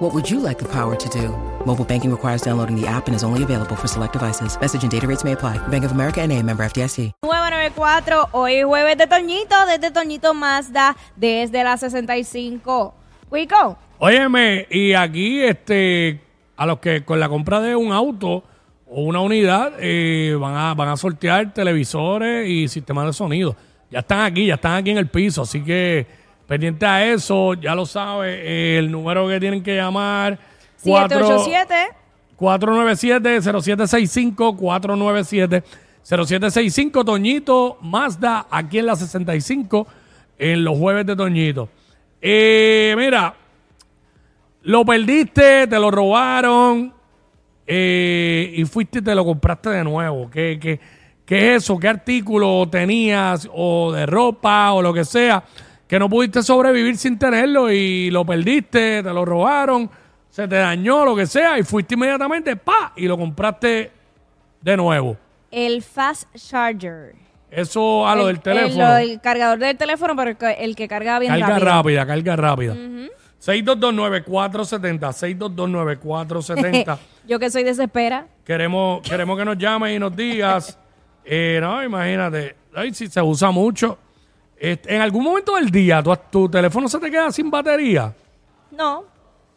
What would you like the power to do? Mobile banking requires downloading the app and is only available for select devices. Message and data rates may apply. Bank of America and a member FDIC. 994, hoy es jueves de Toñito, desde Toñito Mazda, desde la 65. Wico, Óyeme, y aquí, este, a los que con la compra de un auto o una unidad, eh, van, a, van a sortear televisores y sistemas de sonido. Ya están aquí, ya están aquí en el piso, así que pendiente a eso, ya lo sabe, el número que tienen que llamar. cuatro- 787. 497-0765, 497-0765, Toñito Mazda, aquí en la 65, en los jueves de Toñito. Eh, mira, lo perdiste, te lo robaron eh, y fuiste y te lo compraste de nuevo. ¿Qué, qué, qué es eso? ¿Qué artículo tenías o de ropa o lo que sea que no pudiste sobrevivir sin tenerlo y lo perdiste, te lo robaron, se te dañó, lo que sea y fuiste inmediatamente, pa, y lo compraste de nuevo? El Fast Charger. Eso a lo El- del teléfono. El, lo del cargador del teléfono, pero el que, el que carga bien Carga rápido. rápida, carga rápida. 6229470, 6229470. Yo que soy desespera. queremos, queremos que nos llames y nos digas. eh, no, imagínate. Ay, si se usa mucho. En algún momento del día, tu, tu teléfono se te queda sin batería. No,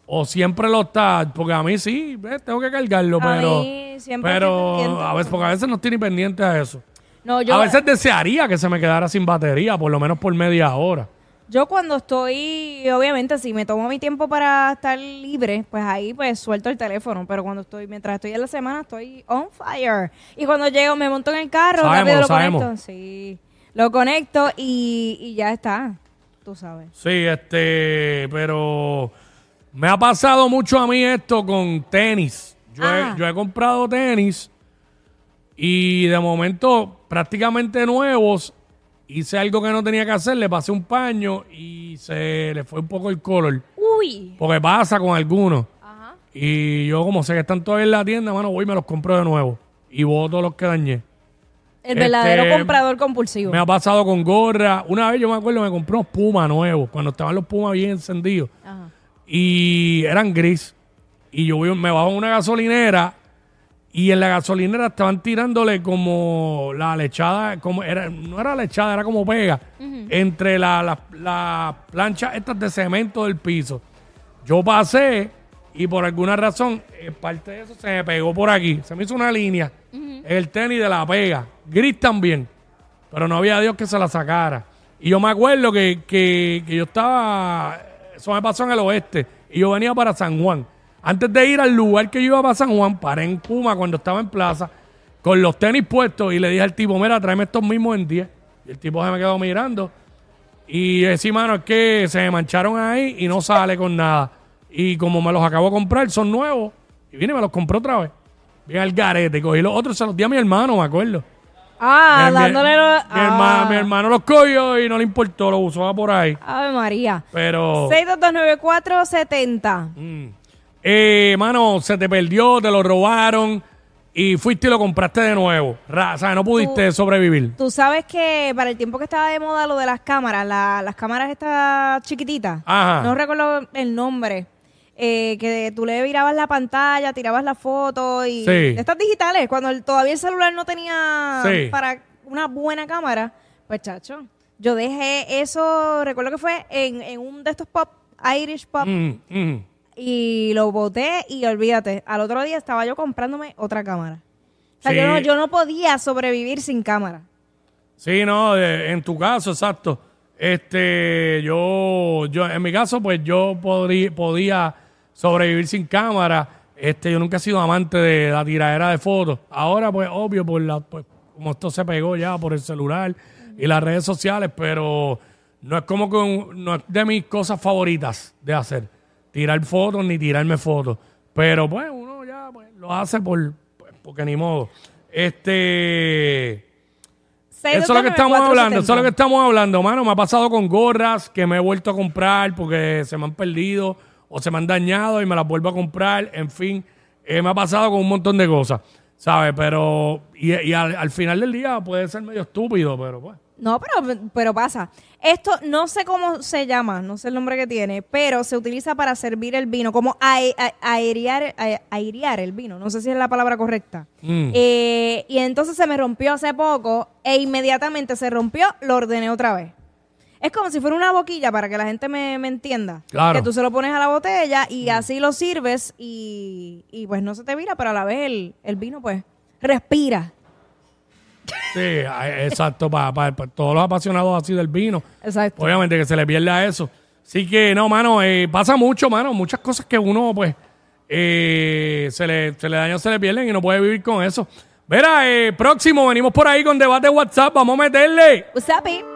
O siempre lo está. Porque a mí sí, ves, tengo que cargarlo, A pero. mí siempre pero a veces, porque a veces no estoy ni pendiente a eso. no, yo, a veces desearía que se me quedara sin batería, por lo menos por media hora. yo cuando estoy, obviamente, si me tomo mi tiempo para estar libre, pues ahí pues suelto el teléfono. Pero cuando estoy, mientras estoy en la semana, estoy on fire. Y cuando llego, me monto en el carro, Sabemos, rápido lo sabemos. conecto. Sí, lo conecto y, y ya está. Tú sabes. Sí, este, pero me ha pasado mucho a mí esto con tenis. Yo, Ah. he, yo he comprado tenis y de momento prácticamente nuevos hice algo que no tenía que hacer, le pasé un paño y se le fue un poco el color. Uy. Porque pasa con algunos. Ajá. Y yo como sé que están todavía en la tienda, mano, voy y me los compro de nuevo. Y voto los que dañé. El Este, verdadero comprador compulsivo. Me ha pasado con gorra. Una vez yo me acuerdo, me compré unos Puma nuevos, cuando estaban los Puma bien encendidos. Ajá. y eran gris. Y yo me bajo a una gasolinera y en la gasolinera estaban tirándole como la lechada, como era, no era lechada, era como pega, entre las la, la planchas estas de cemento del piso. Yo pasé y por alguna razón, eh, parte de eso se me pegó por aquí. Se me hizo una línea. El tenis de la pega. Gris también. Pero no había Dios que se la sacara. Y yo me acuerdo que, que, que yo estaba. Eso me pasó en el oeste. Y yo venía para San Juan. Antes de ir al lugar que yo iba para San Juan, paré en Puma cuando estaba en plaza, con los tenis puestos, y le dije al tipo, mira, tráeme estos mismos en 10. Y el tipo se me quedó mirando. Y decía, mano, es que se me mancharon ahí y no sale con nada. Y como me los acabo de comprar, son nuevos. Y vine y me los compré otra vez. Bien al garete. Cogí los otros, se los di a mi hermano, me acuerdo. Ah, Mi- mi- dándole los... mi, herma- ah. mi hermano los cogió y no le importó, lo usó por ahí. Ave María. Pero, 6229470. mm, eh, mano, se te perdió, te lo robaron y fuiste y lo compraste de nuevo. O sea, no pudiste sobrevivir. Tú sabes que para el tiempo que estaba de moda lo de las cámaras, la- las cámaras estas chiquititas, Ajá. no recuerdo el nombre, eh, que tú le virabas la pantalla, tirabas la foto y Sí. estas digitales, cuando el- todavía el celular no tenía Sí. para una buena cámara, pues chacho, yo dejé eso, recuerdo que fue en, en un de estos pop, Irish pop, Mm, mm. y lo boté y olvídate, al otro día estaba yo comprándome otra cámara. O sea, Sí. yo, no, yo no podía sobrevivir sin cámara. Sí, no, en tu caso, exacto. Este, yo, yo, en mi caso, pues yo podría, podía sobrevivir sin cámara. Este, yo nunca he sido amante de la tiradera de fotos. Ahora, pues, obvio, por la, pues, como esto se pegó ya por el celular y las redes sociales, pero no es como que un- no es de mis cosas favoritas de hacer. Tirar fotos ni tirarme fotos. Pero pues uno ya pues, lo hace por, pues, porque ni modo. Este Eso es lo que estamos hablando, eso es lo que estamos hablando, mano. Me ha pasado con gorras que me he vuelto a comprar porque se me han perdido o se me han dañado y me las vuelvo a comprar. En fin, eh, me ha pasado con un montón de cosas, ¿sabes? Pero, y, y al, al final del día puede ser medio estúpido, pero pues. No, pero, pero pasa. Esto no sé cómo se llama, no sé el nombre que tiene, pero se utiliza para servir el vino, como a- aerear, a- airear el vino. No sé si es la palabra correcta. Mm. Eh, y entonces se me rompió hace poco e inmediatamente se rompió, lo ordené otra vez. Es como si fuera una boquilla para que la gente me, me entienda. Claro. Que tú se lo pones a la botella y así lo sirves y, y pues no se te vira, pero a la vez el, el vino pues respira. Sí, exacto, para, todos los apasionados así del vino. Exacto. Obviamente que se le pierda eso. Así que, no, mano, eh, pasa mucho, mano. Muchas cosas que uno, pues, eh, se, le, se le dañan, se le pierden y no puede vivir con eso. Verá, eh, próximo, venimos por ahí con debate WhatsApp. Vamos a meterle. What's